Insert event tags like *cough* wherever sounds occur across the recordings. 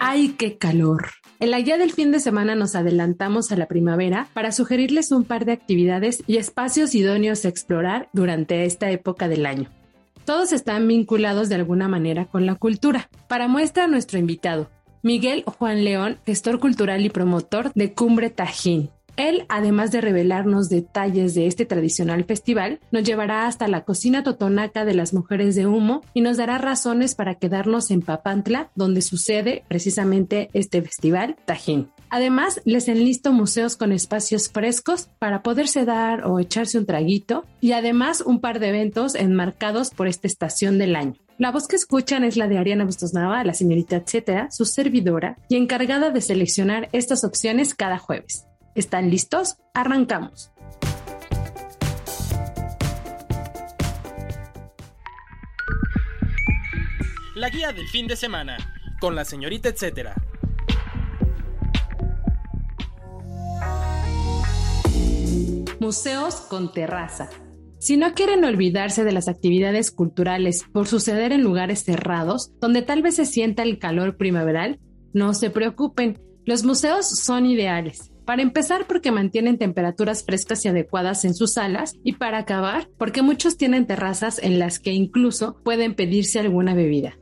¡Ay, qué calor! En la guía del fin de semana nos adelantamos a la primavera para sugerirles un par de actividades y espacios idóneos a explorar durante esta época del año. Todos están vinculados de alguna manera con la cultura. Para muestra nuestro invitado, Miguel Juan León, gestor cultural y promotor de Cumbre Tajín. Él, además de revelarnos detalles de este tradicional festival, nos llevará hasta la cocina totonaca de las mujeres de humo y nos dará razones para quedarnos en Papantla, donde sucede precisamente este festival Tajín. Además, les enlisto museos con espacios frescos para poderse dar o echarse un traguito y además un par de eventos enmarcados por esta estación del año. La voz que escuchan es la de Ariana Bustos Nava, la señorita etcétera, su servidora y encargada de seleccionar estas opciones cada jueves. ¿Están listos? Arrancamos. La guía del fin de semana con la señorita etcétera. Museos con terraza. Si no quieren olvidarse de las actividades culturales por suceder en lugares cerrados, donde tal vez se sienta el calor primaveral, no se preocupen, los museos son ideales. Para empezar, porque mantienen temperaturas frescas y adecuadas en sus salas, y para acabar, porque muchos tienen terrazas en las que incluso pueden pedirse alguna bebida.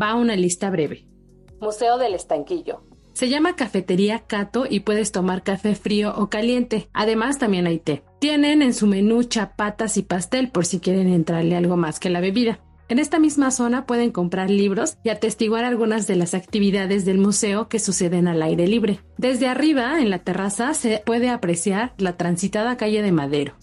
Va una lista breve. Museo del Estanquillo. Se llama Cafetería Cato y puedes tomar café frío o caliente. Además, también hay té. Tienen en su menú chapatas y pastel por si quieren entrarle algo más que la bebida. En esta misma zona pueden comprar libros y atestiguar algunas de las actividades del museo que suceden al aire libre. Desde arriba, en la terraza, se puede apreciar la transitada calle de Madero.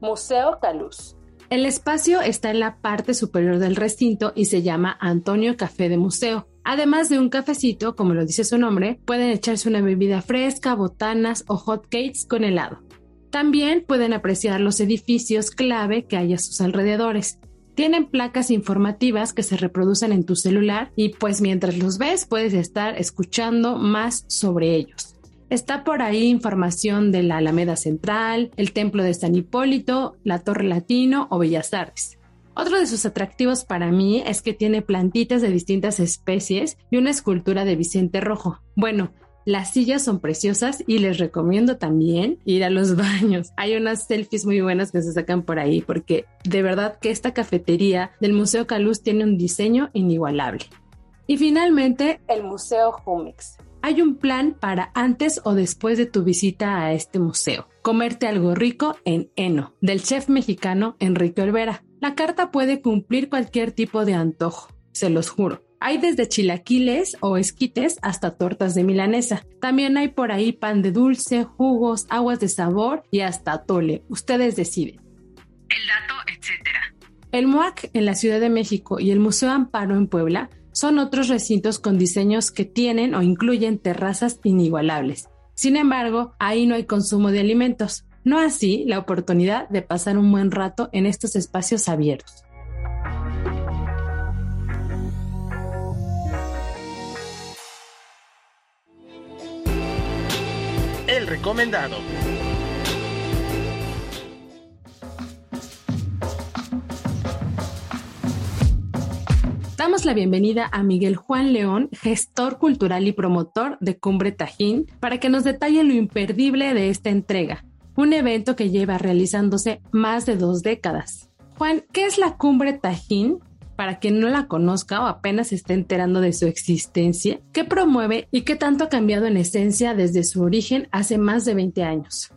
Museo Caluz. El espacio está en la parte superior del recinto y se llama Antonio Café de Museo. Además de un cafecito, como lo dice su nombre, pueden echarse una bebida fresca, botanas o hot cakes con helado. También pueden apreciar los edificios clave que hay a sus alrededores. Tienen placas informativas que se reproducen en tu celular y pues mientras los ves puedes estar escuchando más sobre ellos. Está por ahí información de la Alameda Central, el Templo de San Hipólito, la Torre Latino o Bellas Artes. Otro de sus atractivos para mí es que tiene plantitas de distintas especies y una escultura de Vicente Rojo. Bueno, las sillas son preciosas y les recomiendo también ir a los *laughs* baños. Hay unas selfies muy buenas que se sacan por ahí porque de verdad que esta cafetería del Museo Caluz tiene un diseño inigualable. Y finalmente, el Museo Jumex. Hay un plan para antes o después de tu visita a este museo. Comerte algo rico en Eno, del chef mexicano Enrique Olvera. La carta puede cumplir cualquier tipo de antojo, se los juro. Hay desde chilaquiles o esquites hasta tortas de milanesa. También hay por ahí pan de dulce, jugos, aguas de sabor y hasta tole. Ustedes deciden. El dato, etcétera. El MOAC en la Ciudad de México y el Museo Amparo en Puebla son otros recintos con diseños que tienen o incluyen terrazas inigualables. Sin embargo, ahí no hay consumo de alimentos. No así la oportunidad de pasar un buen rato en estos espacios abiertos. Recomendado. Damos la bienvenida a Miguel Juan León, gestor cultural y promotor de Cumbre Tajín, para que nos detalle lo imperdible de esta entrega, un evento que lleva realizándose más de dos décadas. Juan, ¿qué es la Cumbre Tajín? Para quien no la conozca o apenas se esté enterando de su existencia, ¿qué promueve y qué tanto ha cambiado en esencia desde su origen hace más de 20 años?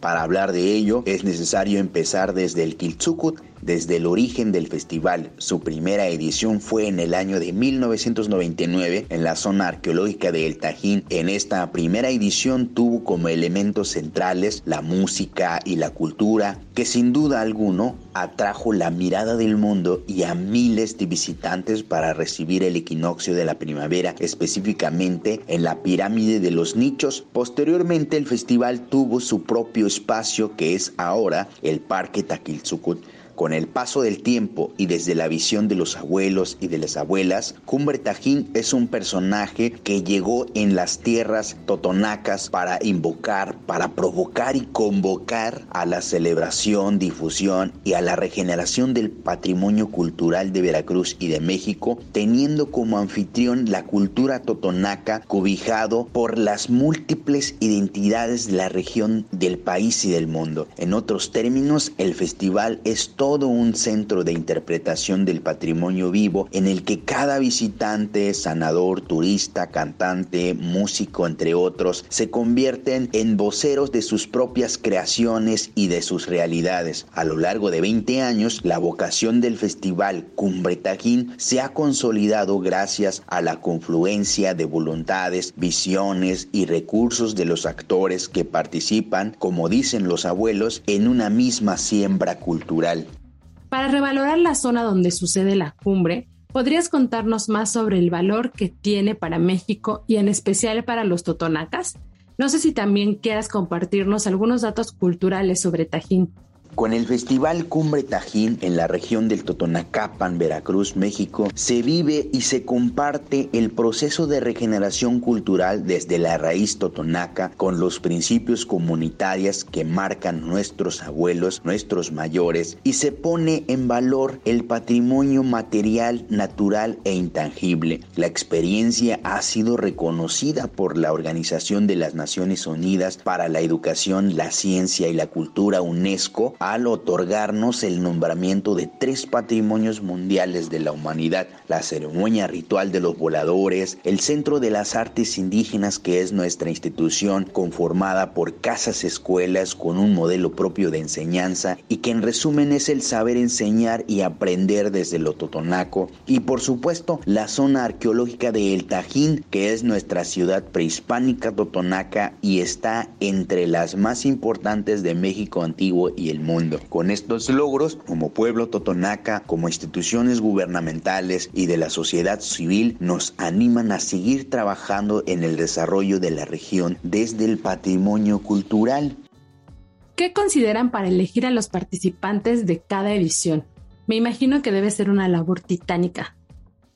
Para hablar de ello es necesario empezar desde el Kiltzukut, desde el origen del festival. Su primera edición fue en el año de 1999 en la zona arqueológica de El Tajín. En esta primera edición tuvo como elementos centrales la música y la cultura, que sin duda alguno atrajo la mirada del mundo y a miles de visitantes para recibir el equinoccio de la primavera, específicamente en la pirámide de los nichos. Posteriormente el festival tuvo su propio espacio que es ahora el Parque Taquilzucut con el paso del tiempo y desde la visión de los abuelos y de las abuelas, Cumbre Tajín es un personaje que llegó en las tierras totonacas para invocar, para provocar y convocar a la celebración, difusión y a la regeneración del patrimonio cultural de Veracruz y de México, teniendo como anfitrión la cultura totonaca cobijado por las múltiples identidades de la región del país y del mundo. En otros términos, el festival es todo todo un centro de interpretación del patrimonio vivo en el que cada visitante, sanador, turista, cantante, músico, entre otros, se convierten en voceros de sus propias creaciones y de sus realidades. A lo largo de 20 años, la vocación del festival Cumbre Tajín se ha consolidado gracias a la confluencia de voluntades, visiones y recursos de los actores que participan, como dicen los abuelos, en una misma siembra cultural. Para revalorar la zona donde sucede la cumbre, ¿podrías contarnos más sobre el valor que tiene para México y en especial para los totonacas? No sé si también quieras compartirnos algunos datos culturales sobre Tajín. Con el Festival Cumbre Tajín en la región del Totonacapan, Veracruz, México, se vive y se comparte el proceso de regeneración cultural desde la raíz totonaca con los principios comunitarios que marcan nuestros abuelos, nuestros mayores, y se pone en valor el patrimonio material, natural e intangible. La experiencia ha sido reconocida por la Organización de las Naciones Unidas para la Educación, la Ciencia y la Cultura UNESCO al otorgarnos el nombramiento de tres patrimonios mundiales de la humanidad, la ceremonia ritual de los voladores, el Centro de las Artes Indígenas, que es nuestra institución conformada por casas escuelas con un modelo propio de enseñanza y que en resumen es el saber enseñar y aprender desde lo totonaco, y por supuesto la zona arqueológica de El Tajín, que es nuestra ciudad prehispánica totonaca y está entre las más importantes de México antiguo y el mundo con estos logros, como pueblo totonaca, como instituciones gubernamentales y de la sociedad civil, nos animan a seguir trabajando en el desarrollo de la región desde el patrimonio cultural. ¿Qué consideran para elegir a los participantes de cada edición? Me imagino que debe ser una labor titánica.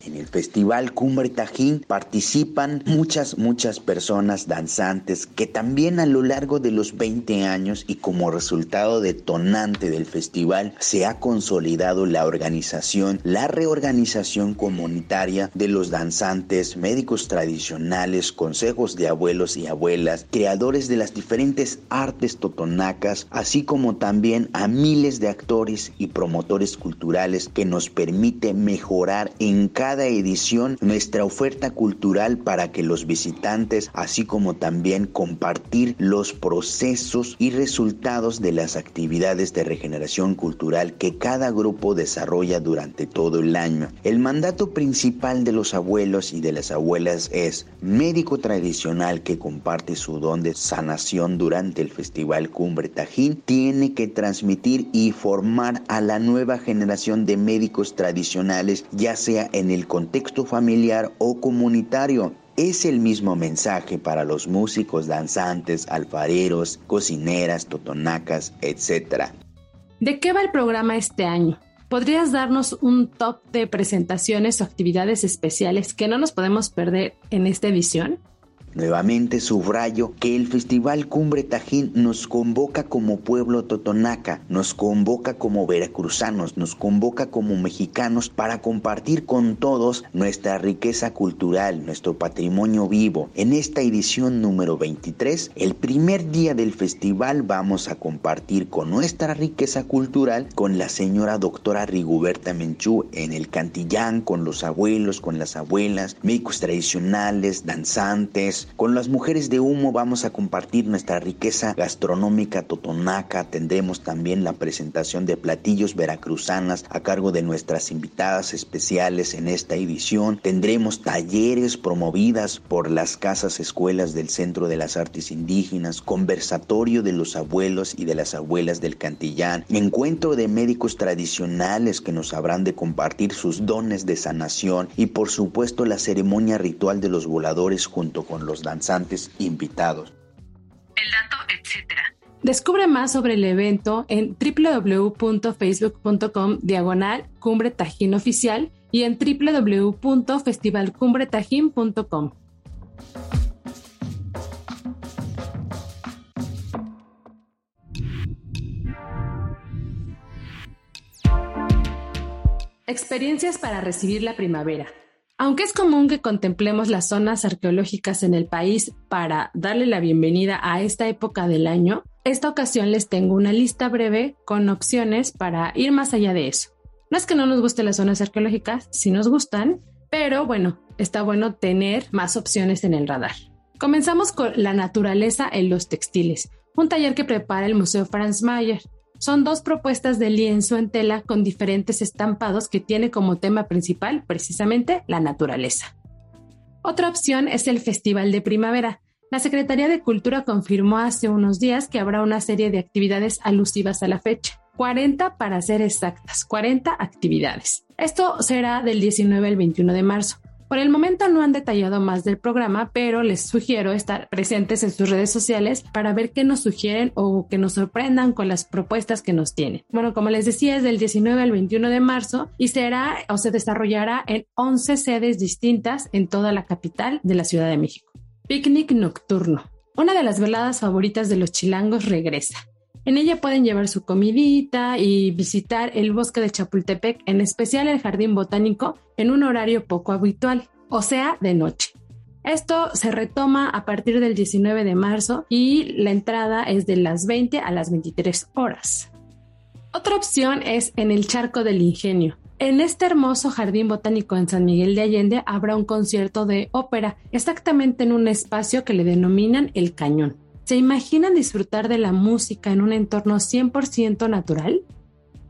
En el Festival Cumbre Tajín participan muchas, muchas personas danzantes que también a lo largo de los 20 años y como resultado detonante del festival se ha consolidado la organización, la reorganización comunitaria de los danzantes, médicos tradicionales, consejos de abuelos y abuelas, creadores de las diferentes artes totonacas, así como también a miles de actores y promotores culturales que nos permite mejorar en cada edición nuestra oferta cultural para que los visitantes, así como también compartir los procesos y resultados de las actividades de regeneración cultural que cada grupo desarrolla durante todo el año. El mandato principal de los abuelos y de las abuelas es médico tradicional que comparte su don de sanación durante el Festival Cumbre Tajín, tiene que transmitir y formar a la nueva generación de médicos tradicionales, ya sea en el contexto familiar o comunitario. Es el mismo mensaje para los músicos, danzantes, alfareros, cocineras, totonacas, etc. ¿De qué va el programa este año? ¿Podrías darnos un top de presentaciones o actividades especiales que no nos podemos perder en esta edición? Nuevamente subrayo que el Festival Cumbre Tajín nos convoca como pueblo totonaca, nos convoca como veracruzanos, nos convoca como mexicanos para compartir con todos nuestra riqueza cultural, nuestro patrimonio vivo. En esta edición número 23, el primer día del festival vamos a compartir con nuestra riqueza cultural con la señora doctora Rigoberta Menchú en el Cantillán, con los abuelos, con las abuelas, médicos tradicionales, danzantes, Con las mujeres de humo vamos a compartir nuestra riqueza gastronómica totonaca. Tendremos también la presentación de platillos veracruzanas a cargo de nuestras invitadas especiales en esta edición. Tendremos talleres promovidas por las casas escuelas del Centro de las Artes Indígenas, conversatorio de los abuelos y de las abuelas del Cantillán, encuentro de médicos tradicionales que nos habrán de compartir sus dones de sanación y por supuesto la ceremonia ritual de los voladores junto con los danzantes invitados. El dato, etcétera. Descubre más sobre el evento en www.facebook.com diagonal Cumbre Tajín Oficial y en www.festivalcumbretajín.com. Experiencias para recibir la primavera. Aunque es común que contemplemos las zonas arqueológicas en el país para darle la bienvenida a esta época del año, esta ocasión les tengo una lista breve con opciones para ir más allá de eso. No es que no nos gusten las zonas arqueológicas, sí nos gustan, pero bueno, está bueno tener más opciones en el radar. Comenzamos con la naturaleza en los textiles, un taller que prepara el Museo Franz Mayer. Son dos propuestas de lienzo en tela con diferentes estampados que tiene como tema principal precisamente la naturaleza. Otra opción es el Festival de Primavera. La Secretaría de Cultura confirmó hace unos días que habrá una serie de actividades alusivas a la fecha. 40 para ser exactas, 40 actividades. Esto será del 19 al 21 de marzo. Por el momento no han detallado más del programa, pero les sugiero estar presentes en sus redes sociales para ver qué nos sugieren o que nos sorprendan con las propuestas que nos tienen. Bueno, como les decía, es del 19 al 21 de marzo y será o se desarrollará en 11 sedes distintas en toda la capital de la Ciudad de México. Picnic nocturno. Una de las veladas favoritas de los chilangos regresa. En ella pueden llevar su comidita y visitar el bosque de Chapultepec, en especial el jardín botánico, en un horario poco habitual, o sea, de noche. Esto se retoma a partir del 19 de marzo y la entrada es de las 20 a las 23 horas. Otra opción es en el Charco del Ingenio. En este hermoso jardín botánico en San Miguel de Allende habrá un concierto de ópera, exactamente en un espacio que le denominan el Cañón. ¿Se imaginan disfrutar de la música en un entorno 100% natural?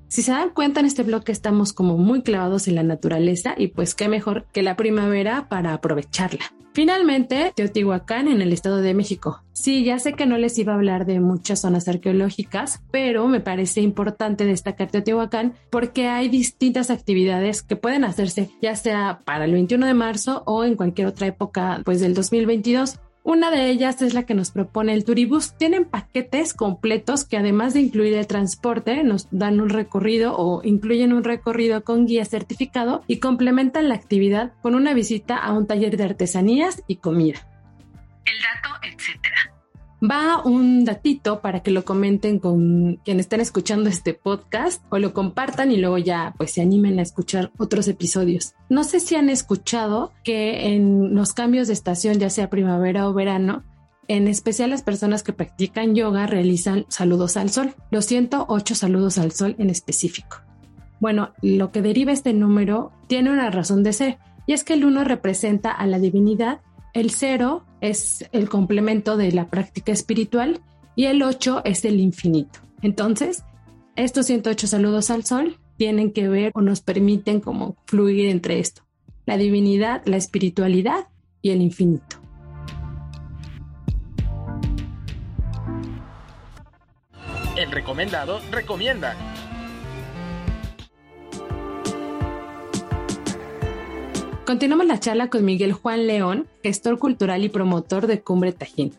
Si se dan cuenta en este bloque estamos como muy clavados en la naturaleza y pues qué mejor que la primavera para aprovecharla. Finalmente, Teotihuacán en el Estado de México. Sí, ya sé que no les iba a hablar de muchas zonas arqueológicas, pero me parece importante destacar Teotihuacán porque hay distintas actividades que pueden hacerse ya sea para el 21 de marzo o en cualquier otra época pues del 2022. Una de ellas es la que nos propone el Turibus. Tienen paquetes completos que además de incluir el transporte, nos dan un recorrido o incluyen un recorrido con guía certificado y complementan la actividad con una visita a un taller de artesanías y comida. El dato, etcétera va un datito para que lo comenten con quienes estén escuchando este podcast o lo compartan y luego ya pues se animen a escuchar otros episodios. No sé si han escuchado que en los cambios de estación, ya sea primavera o verano, en especial las personas que practican yoga realizan saludos al sol, los 108 saludos al sol en específico. Bueno, lo que deriva este número tiene una razón de ser, y es que el 1 representa a la divinidad el cero es el complemento de la práctica espiritual y el 8 es el infinito. Entonces, estos 108 saludos al sol tienen que ver o nos permiten como fluir entre esto, la divinidad, la espiritualidad y el infinito. El recomendado recomienda. Continuamos la charla con Miguel Juan León, gestor cultural y promotor de Cumbre Tajín.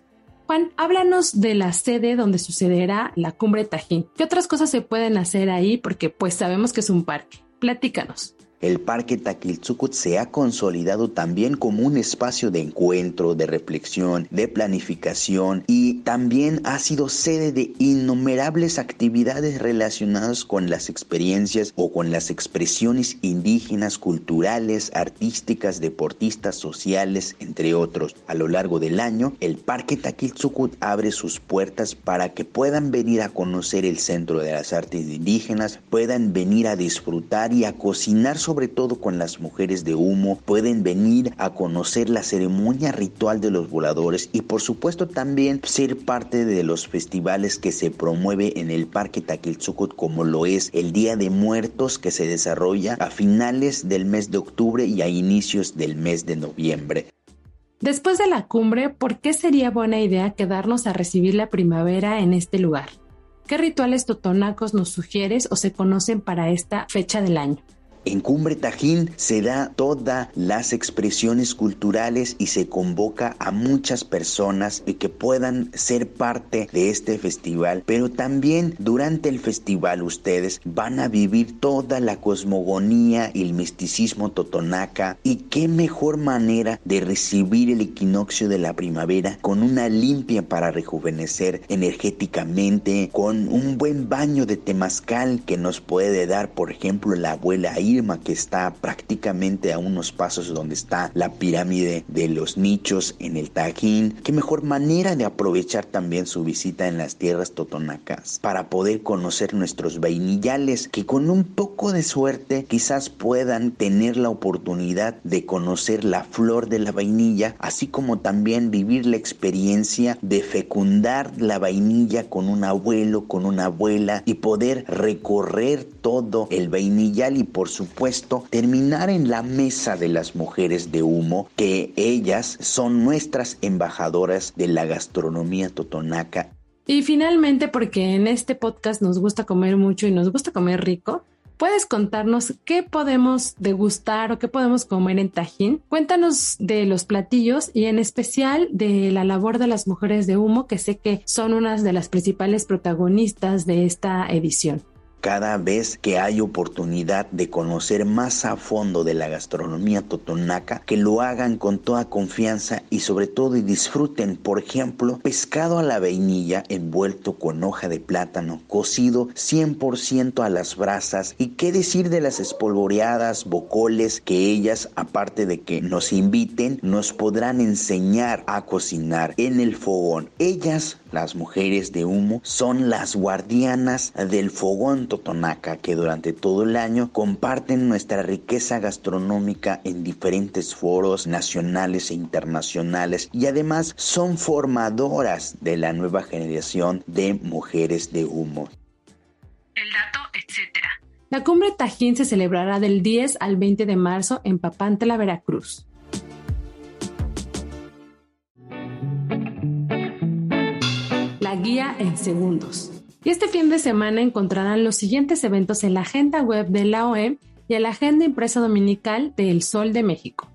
Juan, háblanos de la sede donde sucederá la Cumbre Tajín. ¿Qué otras cosas se pueden hacer ahí? Porque pues sabemos que es un parque. Platícanos. El Parque Taquilzucut se ha consolidado también como un espacio de encuentro, de reflexión, de planificación y también ha sido sede de innumerables actividades relacionadas con las experiencias o con las expresiones indígenas, culturales, artísticas, deportistas, sociales, entre otros. A lo largo del año, el Parque Taquilzucut abre sus puertas para que puedan venir a conocer el Centro de las Artes Indígenas, puedan venir a disfrutar y a cocinar sobre todo con las mujeres de humo, pueden venir a conocer la ceremonia ritual de los voladores y por supuesto también ser parte de los festivales que se promueve en el Parque Taquilzucut como lo es el Día de Muertos que se desarrolla a finales del mes de octubre y a inicios del mes de noviembre. Después de la cumbre, ¿por qué sería buena idea quedarnos a recibir la primavera en este lugar? ¿Qué rituales totonacos nos sugieres o se conocen para esta fecha del año? En Cumbre Tajín se da todas las expresiones culturales y se convoca a muchas personas que puedan ser parte de este festival, pero también durante el festival ustedes van a vivir toda la cosmogonía y el misticismo totonaca y qué mejor manera de recibir el equinoccio de la primavera con una limpia para rejuvenecer energéticamente, con un buen baño de temazcal que nos puede dar por ejemplo la abuela que está prácticamente a unos pasos donde está la pirámide de los nichos en el Tajín. Qué mejor manera de aprovechar también su visita en las tierras totonacas para poder conocer nuestros vainillales que con un poco de suerte quizás puedan tener la oportunidad de conocer la flor de la vainilla, así como también vivir la experiencia de fecundar la vainilla con un abuelo, con una abuela y poder recorrer todo el vainillal y por su terminar en la mesa de las mujeres de humo, que ellas son nuestras embajadoras de la gastronomía totonaca. Y finalmente, porque en este podcast nos gusta comer mucho y nos gusta comer rico, ¿Puedes contarnos qué podemos degustar o qué podemos comer en Tajín? Cuéntanos de los platillos y en especial de la labor de las mujeres de humo, que sé que son unas de las principales protagonistas de esta edición cada vez que hay oportunidad de conocer más a fondo de la gastronomía totonaca, que lo hagan con toda confianza y sobre todo y disfruten, por ejemplo, pescado a la vainilla envuelto con hoja de plátano, cocido 100% a las brasas y qué decir de las espolvoreadas, bocoles que ellas, aparte de que nos inviten, nos podrán enseñar a cocinar en el fogón. Ellas las mujeres de humo son las guardianas del fogón totonaca que durante todo el año comparten nuestra riqueza gastronómica en diferentes foros nacionales e internacionales y además son formadoras de la nueva generación de mujeres de humo. El dato, etcétera. La cumbre Tajín se celebrará del 10 al 20 de marzo en Papantla, Veracruz. guía en segundos. Y este fin de semana encontrarán los siguientes eventos en la agenda web de la OEM y en la agenda impresa dominical de El Sol de México.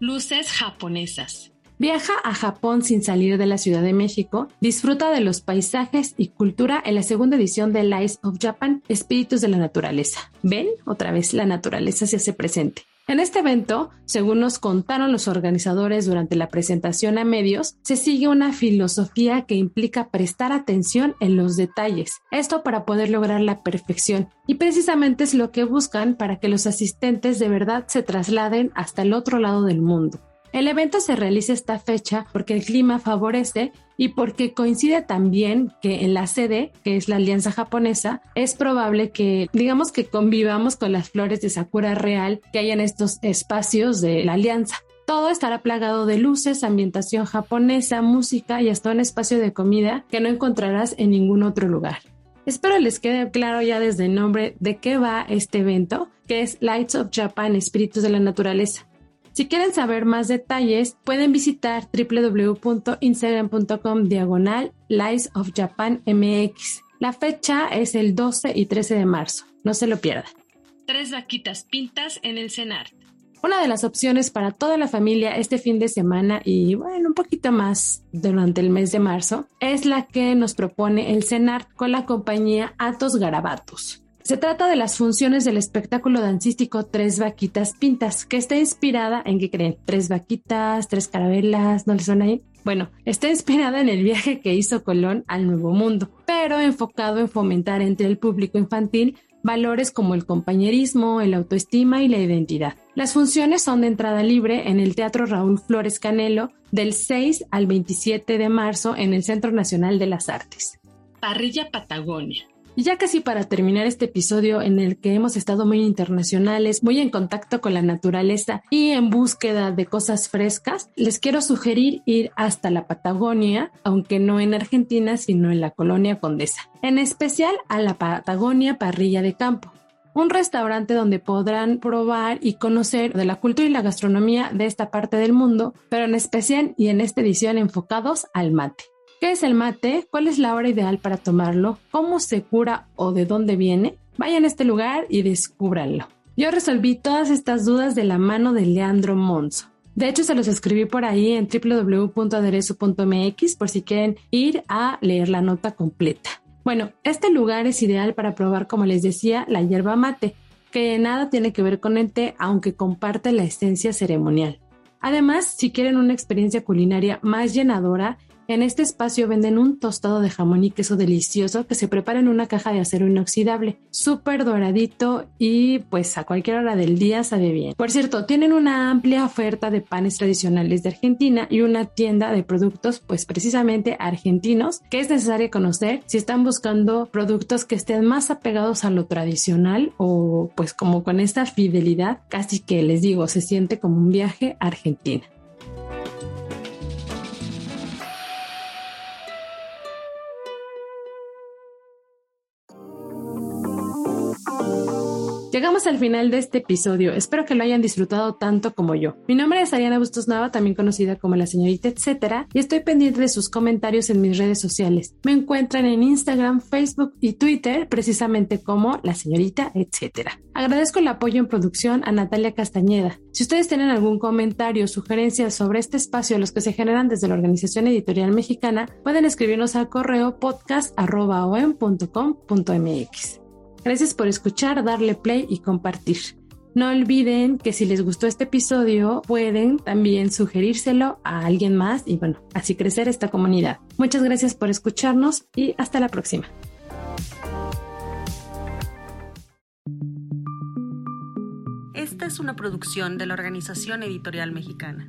Luces japonesas. Viaja a Japón sin salir de la Ciudad de México, disfruta de los paisajes y cultura en la segunda edición de Lights of Japan, Espíritus de la Naturaleza. Ven, otra vez la naturaleza se hace presente. En este evento, según nos contaron los organizadores durante la presentación a medios, se sigue una filosofía que implica prestar atención en los detalles, esto para poder lograr la perfección, y precisamente es lo que buscan para que los asistentes de verdad se trasladen hasta el otro lado del mundo. El evento se realiza esta fecha porque el clima favorece y porque coincide también que en la sede, que es la Alianza Japonesa, es probable que, digamos que convivamos con las flores de Sakura real que hay en estos espacios de la Alianza. Todo estará plagado de luces, ambientación japonesa, música y hasta un espacio de comida que no encontrarás en ningún otro lugar. Espero les quede claro ya desde el nombre de qué va este evento, que es Lights of Japan, Espíritus de la Naturaleza. Si quieren saber más detalles, pueden visitar www.instagram.com diagonal Lies of Japan MX. La fecha es el 12 y 13 de marzo. No se lo pierdan. Tres vaquitas pintas en el CENART. Una de las opciones para toda la familia este fin de semana y bueno, un poquito más durante el mes de marzo es la que nos propone el CENART con la compañía Atos Garabatos. Se trata de las funciones del espectáculo dancístico Tres Vaquitas Pintas, que está inspirada en qué creen, tres vaquitas, tres carabelas, ¿no les suena ahí? Bueno, está inspirada en el viaje que hizo Colón al Nuevo Mundo, pero enfocado en fomentar entre el público infantil valores como el compañerismo, el autoestima y la identidad. Las funciones son de entrada libre en el Teatro Raúl Flores Canelo del 6 al 27 de marzo en el Centro Nacional de las Artes. Parrilla Patagonia. Y ya casi para terminar este episodio en el que hemos estado muy internacionales, muy en contacto con la naturaleza y en búsqueda de cosas frescas, les quiero sugerir ir hasta la Patagonia, aunque no en Argentina, sino en la colonia Condesa, en especial a la Patagonia Parrilla de Campo un restaurante donde podrán probar y conocer de la cultura y la gastronomía de esta parte del mundo, pero en especial y en esta edición enfocados al mate. ¿Qué es el mate? ¿Cuál es la hora ideal para tomarlo? ¿Cómo se cura o de dónde viene? Vayan a este lugar y descúbranlo. Yo resolví todas estas dudas de la mano de Leandro Monzo. De hecho, se los escribí por ahí en www.aderezo.mx por si quieren ir a leer la nota completa. Bueno, este lugar es ideal para probar, como les decía, la hierba mate, que nada tiene que ver con el té, aunque comparte la esencia ceremonial. Además, si quieren una experiencia culinaria más llenadora, en este espacio venden un tostado de jamón y queso delicioso que se prepara en una caja de acero inoxidable, súper doradito y pues a cualquier hora del día sabe bien. Por cierto, tienen una amplia oferta de panes tradicionales de Argentina y una tienda de productos pues precisamente argentinos que es necesario conocer si están buscando productos que estén más apegados a lo tradicional o pues como con esta fidelidad, casi que les digo, se siente como un viaje a Argentina. Llegamos al final de este episodio. Espero que lo hayan disfrutado tanto como yo. Mi nombre es Ariana Bustos Nava, también conocida como la señorita etcétera, y estoy pendiente de sus comentarios en mis redes sociales. Me encuentran en Instagram, Facebook y Twitter, precisamente como la señorita etcétera. Agradezco el apoyo en producción a Natalia Castañeda. Si ustedes tienen algún comentario o sugerencia sobre este espacio, los que se generan desde la Organización Editorial Mexicana, pueden escribirnos al correo podcast.com.mx. Gracias por escuchar, darle play y compartir. No olviden que si les gustó este episodio pueden también sugerírselo a alguien más y bueno, así crecer esta comunidad. Muchas gracias por escucharnos y hasta la próxima. Esta es una producción de la Organización Editorial Mexicana.